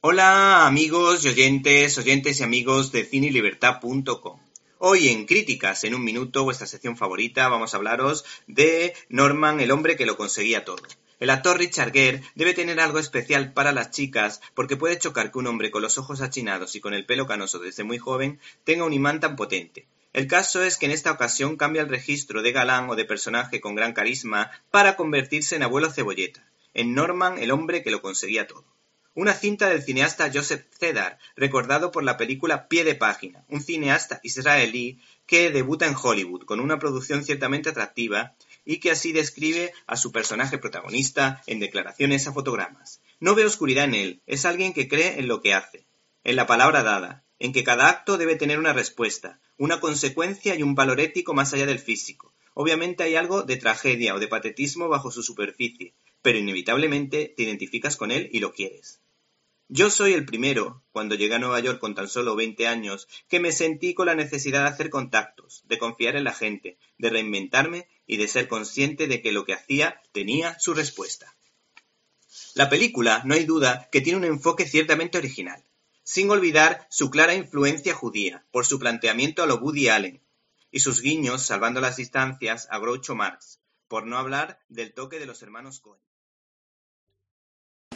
Hola amigos y oyentes, oyentes y amigos de cinelibertad.com. Hoy en Críticas en un minuto, vuestra sección favorita, vamos a hablaros de Norman, el hombre que lo conseguía todo. El actor Richard Gere debe tener algo especial para las chicas porque puede chocar que un hombre con los ojos achinados y con el pelo canoso desde muy joven tenga un imán tan potente. El caso es que en esta ocasión cambia el registro de galán o de personaje con gran carisma para convertirse en abuelo cebolleta, en Norman el hombre que lo conseguía todo. Una cinta del cineasta Joseph Cedar, recordado por la película Pie de Página, un cineasta israelí que debuta en Hollywood con una producción ciertamente atractiva y que así describe a su personaje protagonista en declaraciones a fotogramas. No ve oscuridad en él, es alguien que cree en lo que hace, en la palabra dada, en que cada acto debe tener una respuesta, una consecuencia y un valor ético más allá del físico. Obviamente hay algo de tragedia o de patetismo bajo su superficie, pero inevitablemente te identificas con él y lo quieres. Yo soy el primero, cuando llegué a Nueva York con tan solo 20 años, que me sentí con la necesidad de hacer contactos, de confiar en la gente, de reinventarme y de ser consciente de que lo que hacía tenía su respuesta. La película, no hay duda, que tiene un enfoque ciertamente original, sin olvidar su clara influencia judía, por su planteamiento a lo Woody Allen, y sus guiños, salvando las distancias, a Groucho Marx, por no hablar del toque de los hermanos Cohen.